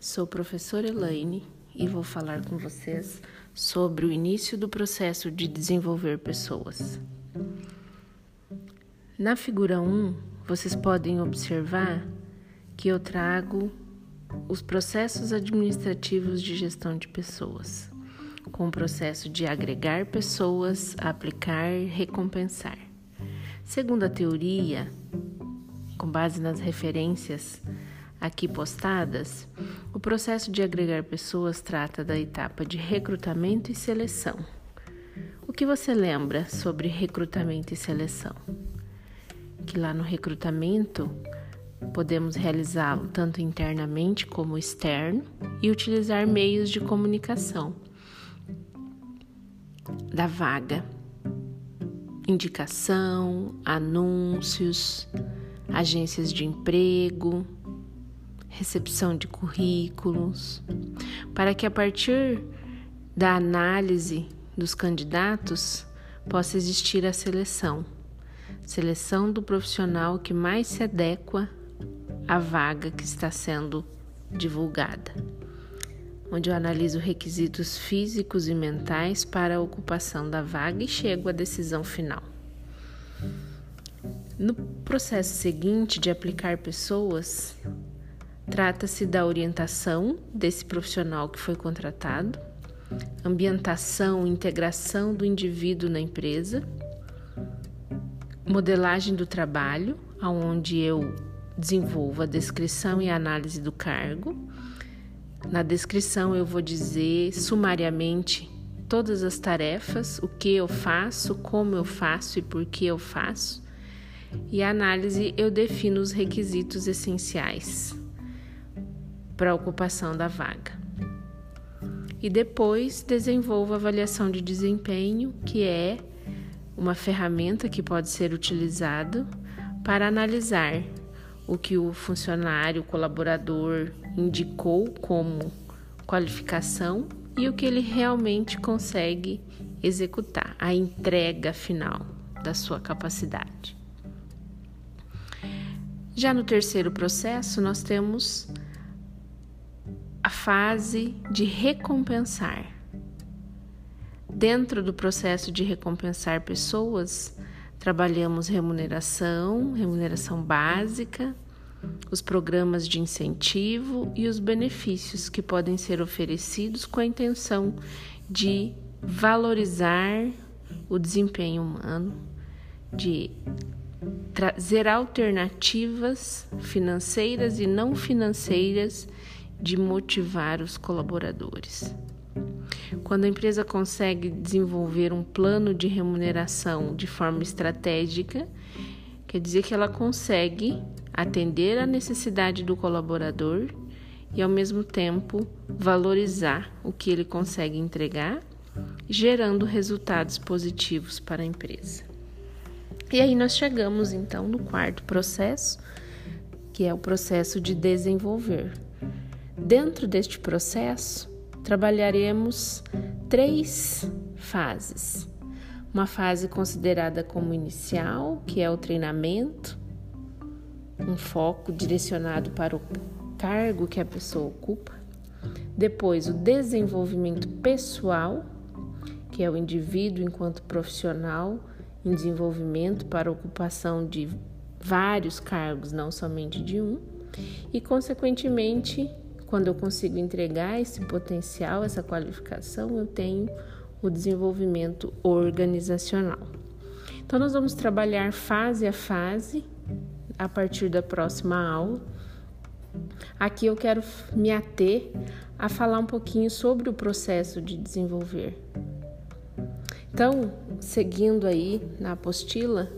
Sou professora Elaine e vou falar com vocês sobre o início do processo de desenvolver pessoas. Na figura 1, vocês podem observar que eu trago os processos administrativos de gestão de pessoas, com o processo de agregar pessoas, aplicar, recompensar. Segundo a teoria, com base nas referências aqui postadas, o processo de agregar pessoas trata da etapa de recrutamento e seleção. O que você lembra sobre recrutamento e seleção? Que lá no recrutamento podemos realizá-lo tanto internamente como externo e utilizar meios de comunicação da vaga, indicação, anúncios, agências de emprego, recepção de currículos, para que a partir da análise dos candidatos possa existir a seleção. Seleção do profissional que mais se adequa à vaga que está sendo divulgada, onde eu analiso requisitos físicos e mentais para a ocupação da vaga e chego à decisão final. No processo seguinte de aplicar pessoas, Trata-se da orientação desse profissional que foi contratado, ambientação, integração do indivíduo na empresa, modelagem do trabalho, onde eu desenvolvo a descrição e a análise do cargo. Na descrição eu vou dizer sumariamente todas as tarefas, o que eu faço, como eu faço e por que eu faço. E a análise eu defino os requisitos essenciais para a ocupação da vaga. E depois desenvolvo a avaliação de desempenho, que é uma ferramenta que pode ser utilizada para analisar o que o funcionário, o colaborador indicou como qualificação e o que ele realmente consegue executar, a entrega final da sua capacidade. Já no terceiro processo, nós temos fase de recompensar. Dentro do processo de recompensar pessoas, trabalhamos remuneração, remuneração básica, os programas de incentivo e os benefícios que podem ser oferecidos com a intenção de valorizar o desempenho humano, de trazer alternativas financeiras e não financeiras de motivar os colaboradores. Quando a empresa consegue desenvolver um plano de remuneração de forma estratégica, quer dizer que ela consegue atender a necessidade do colaborador e, ao mesmo tempo, valorizar o que ele consegue entregar, gerando resultados positivos para a empresa. E aí nós chegamos então no quarto processo, que é o processo de desenvolver. Dentro deste processo, trabalharemos três fases. Uma fase considerada como inicial, que é o treinamento, um foco direcionado para o cargo que a pessoa ocupa. Depois, o desenvolvimento pessoal, que é o indivíduo enquanto profissional em desenvolvimento para ocupação de vários cargos, não somente de um. E, consequentemente, quando eu consigo entregar esse potencial, essa qualificação, eu tenho o desenvolvimento organizacional. Então, nós vamos trabalhar fase a fase a partir da próxima aula. Aqui eu quero me ater a falar um pouquinho sobre o processo de desenvolver. Então, seguindo aí na apostila,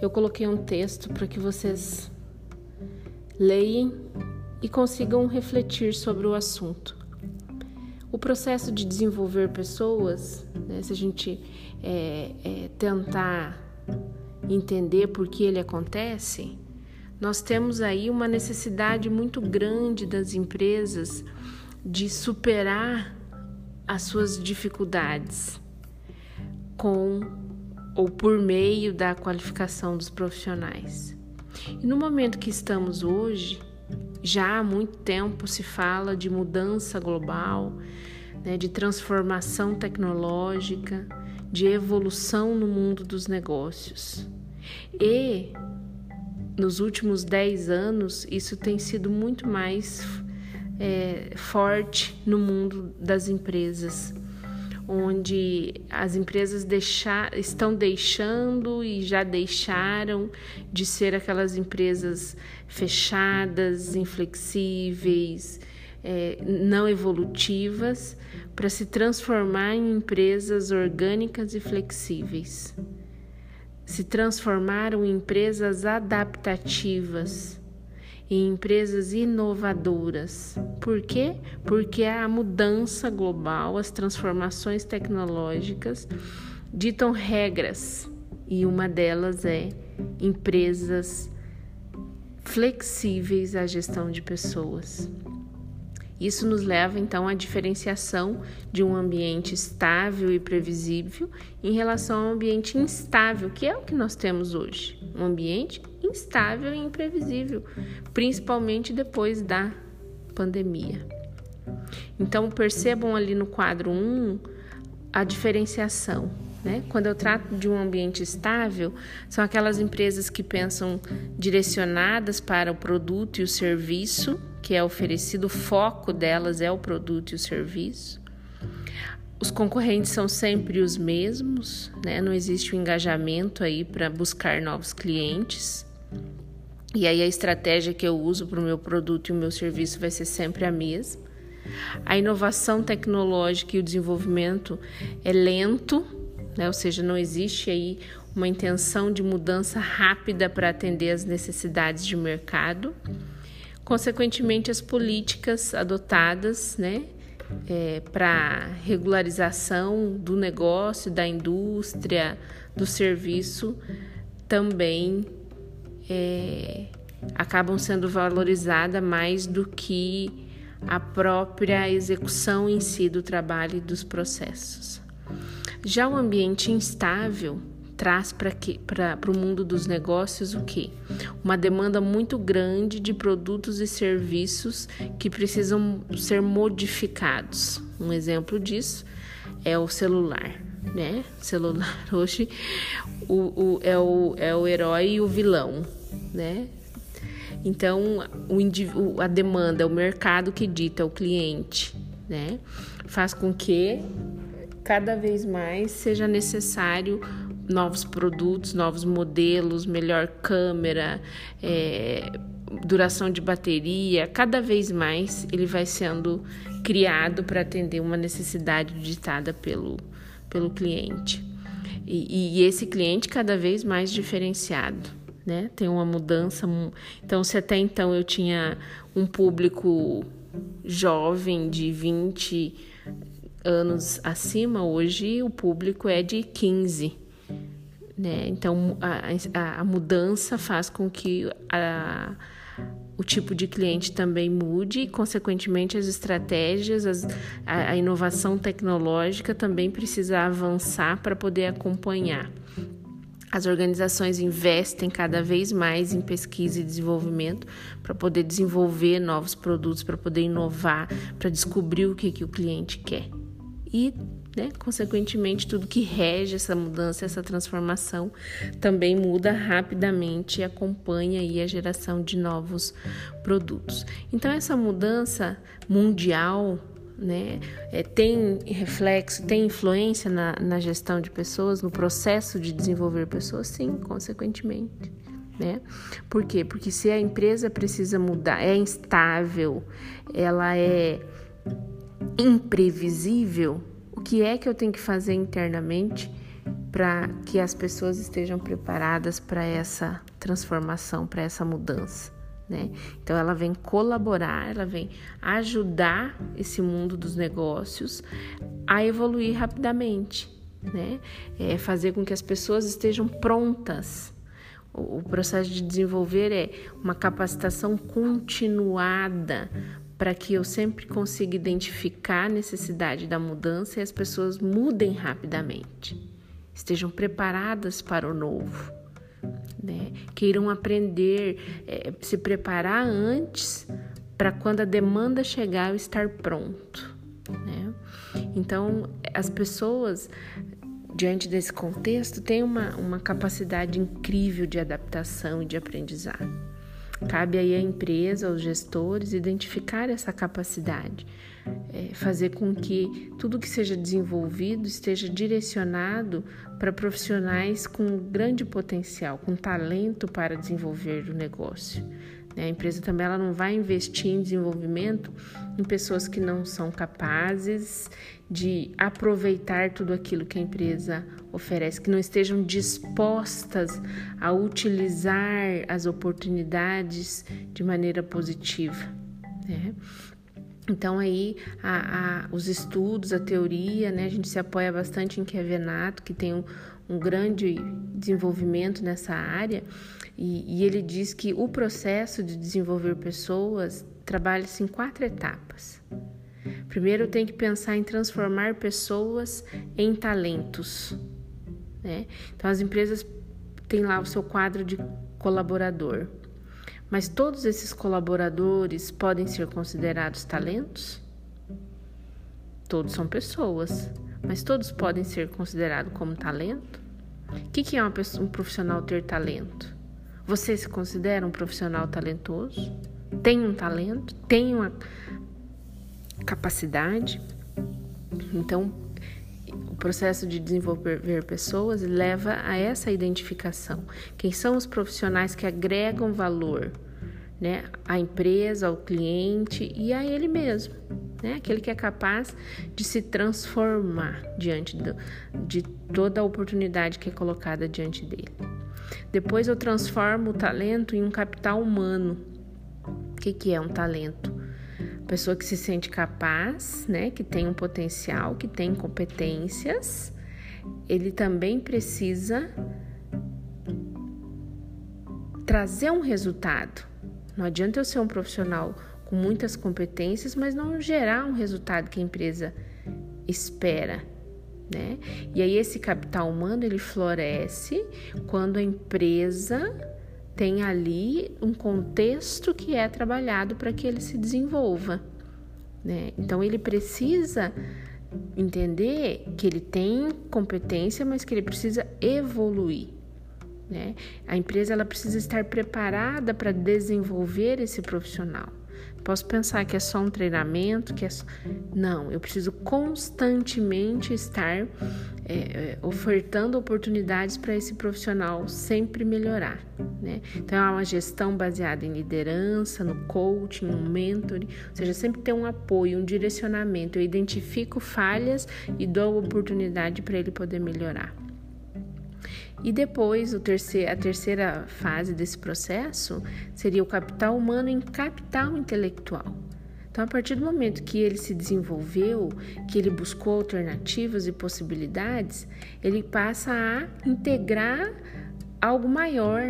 eu coloquei um texto para que vocês leiam e consigam refletir sobre o assunto. O processo de desenvolver pessoas, né, se a gente é, é, tentar entender por que ele acontece, nós temos aí uma necessidade muito grande das empresas de superar as suas dificuldades com ou por meio da qualificação dos profissionais. E no momento que estamos hoje, Já há muito tempo se fala de mudança global, né, de transformação tecnológica, de evolução no mundo dos negócios. E nos últimos 10 anos, isso tem sido muito mais é, forte no mundo das empresas, onde as empresas deixar, estão deixando e já deixaram de ser aquelas empresas fechadas, inflexíveis, é, não evolutivas, para se transformar em empresas orgânicas e flexíveis. Se transformaram em empresas adaptativas, em empresas inovadoras. Por quê? Porque a mudança global, as transformações tecnológicas ditam regras e uma delas é empresas flexíveis à gestão de pessoas. Isso nos leva então à diferenciação de um ambiente estável e previsível em relação a um ambiente instável, que é o que nós temos hoje. Um ambiente instável e imprevisível, principalmente depois da pandemia. Então percebam ali no quadro 1 a diferenciação. Né? Quando eu trato de um ambiente estável, são aquelas empresas que pensam direcionadas para o produto e o serviço que é oferecido, o foco delas é o produto e o serviço. Os concorrentes são sempre os mesmos, né? não existe um engajamento aí para buscar novos clientes. E aí a estratégia que eu uso para o meu produto e o meu serviço vai ser sempre a mesma. A inovação tecnológica e o desenvolvimento é lento, né? ou seja, não existe aí uma intenção de mudança rápida para atender às necessidades de mercado. Consequentemente, as políticas adotadas né, é, para regularização do negócio, da indústria, do serviço também é, acabam sendo valorizadas mais do que a própria execução em si do trabalho e dos processos. Já o ambiente instável traz para o mundo dos negócios o que? Uma demanda muito grande de produtos e serviços que precisam ser modificados. Um exemplo disso é o celular. Né? Celular hoje o, o, é, o, é o herói e o vilão, né? Então, o, a demanda, o mercado que dita, o cliente, né? Faz com que cada vez mais seja necessário novos produtos, novos modelos, melhor câmera, é, duração de bateria, cada vez mais ele vai sendo criado para atender uma necessidade ditada pelo, pelo cliente. E, e, esse cliente cada vez mais diferenciado, né? Tem uma mudança. Então, se até então eu tinha um público jovem de 20 anos acima, hoje o público é de 15 né? Então, a, a, mudança faz com que a, o tipo de cliente também mude e, consequentemente, as estratégias, as, a, a inovação tecnológica também precisa avançar para poder acompanhar. As organizações investem cada vez mais em pesquisa e desenvolvimento para poder desenvolver novos produtos, para poder inovar, para descobrir o que, que o cliente quer. E né? Consequentemente, tudo que rege essa mudança, essa transformação, também muda rapidamente e acompanha aí a geração de novos produtos. Então, essa mudança mundial né, é, tem reflexo, tem influência na, na gestão de pessoas, no processo de desenvolver pessoas? Sim, consequentemente. Né? Por quê? Porque se a empresa precisa mudar, é instável, ela é imprevisível, o que é que eu tenho que fazer internamente para que as pessoas estejam preparadas para essa transformação, para essa mudança. Né? Então ela vem colaborar, ela vem ajudar esse mundo dos negócios a evoluir rapidamente, né? É fazer com que as pessoas estejam prontas. O processo de desenvolver é uma capacitação continuada para que eu sempre consiga identificar a necessidade da mudança e as pessoas mudem rapidamente, estejam preparadas para o novo, né? Queiram aprender, é, se preparar antes para quando a demanda chegar eu estar pronto, né? Então, as pessoas diante desse contexto têm uma, uma capacidade incrível de adaptação e de aprendizado. Cabe aí à empresa, aos gestores, identificar essa capacidade, é, fazer com que tudo que seja desenvolvido esteja direcionado para profissionais com grande potencial, com talento para desenvolver o negócio. Né? A empresa também ela não vai investir em desenvolvimento em pessoas que não são capazes de aproveitar tudo aquilo que a empresa oferece, que não estejam dispostas a utilizar as oportunidades de maneira positiva. Né? Então aí a, a, os estudos, a teoria, né, a gente se apoia bastante em Kevenato, que tem um, um grande desenvolvimento nessa área, e, e, ele diz que o processo de desenvolver pessoas trabalha-se em quatro etapas. Primeiro tem que pensar em transformar pessoas em talentos. Né? Então as empresas têm lá o seu quadro de colaborador. Mas todos esses colaboradores podem ser considerados talentos? Todos são pessoas, mas todos podem ser considerados como talento? O que é pessoa, um profissional ter talento? Você se considera um profissional talentoso? Tem um talento? Tem uma capacidade? Então, o processo de desenvolver pessoas leva a essa identificação. Quem são os profissionais que agregam valor né, empresa, ao cliente e a ele mesmo? Né? Aquele que é capaz de se transformar diante do, de toda a oportunidade que é colocada diante dele. Depois eu transformo o talento em um capital humano. O que, que é um talento? pessoa que se sente capaz, né, que tem um potencial, que tem competências, ele também precisa trazer um resultado. Não adianta eu ser um profissional com muitas competências, mas não gerar um resultado que a empresa espera. Né? E aí esse capital humano ele floresce quando a empresa tem ali um contexto que é trabalhado para que ele se desenvolva. Né? Então ele precisa entender que ele tem competência, mas que ele precisa evoluir. Né? A empresa ela precisa estar preparada para desenvolver esse profissional. Posso pensar que é só um treinamento, que é só... não. Eu preciso constantemente estar é, é, ofertando oportunidades para esse profissional sempre melhorar, né? Então é uma gestão baseada em liderança, no coaching, no mentoring, ou seja, sempre ter um apoio, um direcionamento. Eu identifico falhas e dou oportunidade para ele poder melhorar. E depois, terceiro, a terceira fase desse processo seria o capital humano em capital intelectual. Então, a partir do momento que ele se desenvolveu, que ele buscou alternativas e possibilidades, ele passa a integrar algo maior,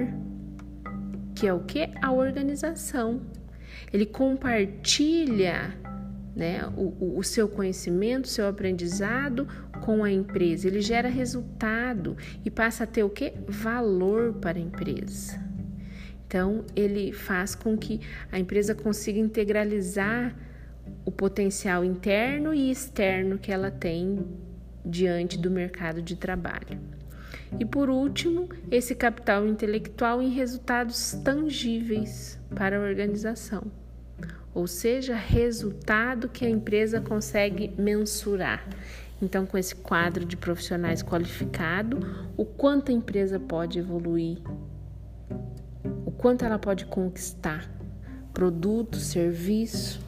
que é o que? A organização. Ele compartilha né, o, o seu conhecimento, o seu aprendizado com a empresa. Ele gera resultado e passa a ter o que? Valor para a empresa. Então, ele faz com que a empresa consiga integralizar o potencial interno e externo que ela tem diante do mercado de trabalho. E por último, esse capital intelectual em resultados tangíveis para a organização ou seja, resultado que a empresa consegue mensurar. Então, com esse quadro de profissionais qualificado, o quanto a empresa pode evoluir, o quanto ela pode conquistar produto, serviço,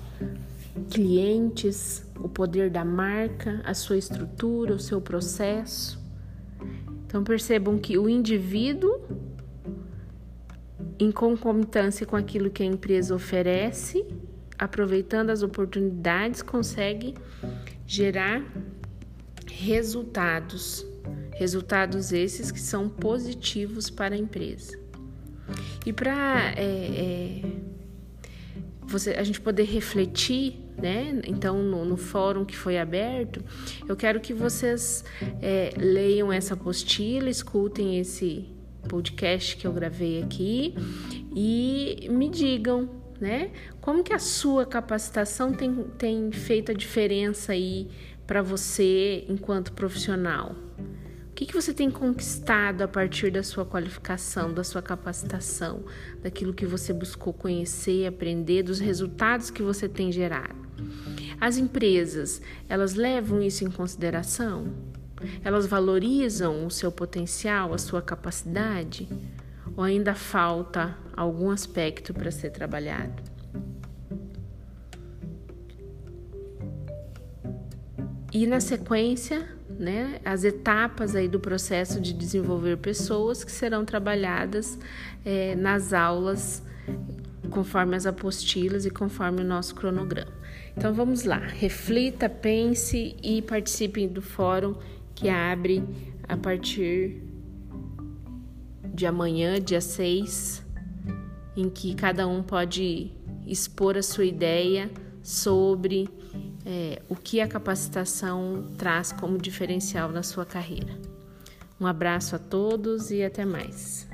clientes, o poder da marca, a sua estrutura, o seu processo. Então percebam que o indivíduo, em concomitância com aquilo que a empresa oferece, aproveitando as oportunidades, consegue gerar resultados. Resultados esses que são positivos para a empresa. E para é, é, você, a gente poder refletir, né? Então, no, no, fórum que foi aberto, eu quero que vocês é, leiam essa apostila, escutem esse podcast que eu gravei aqui e me digam, né? Como que a sua capacitação tem, tem feito a diferença aí para você enquanto profissional? O que, que você tem conquistado a partir da sua qualificação, da sua capacitação, daquilo que você buscou conhecer, aprender, dos resultados que você tem gerado? As empresas, elas levam isso em consideração? Elas valorizam o seu potencial, a sua capacidade? Ou ainda falta algum aspecto para ser trabalhado? E na sequência, né, as etapas aí do processo de desenvolver pessoas que serão trabalhadas é, nas aulas conforme as apostilas e conforme o nosso cronograma. Então vamos lá, reflita, pense e participe do fórum que abre a partir de amanhã, dia 6, em que cada um pode expor a sua ideia sobre é, o que a capacitação traz como diferencial na sua carreira. Um abraço a todos e até mais.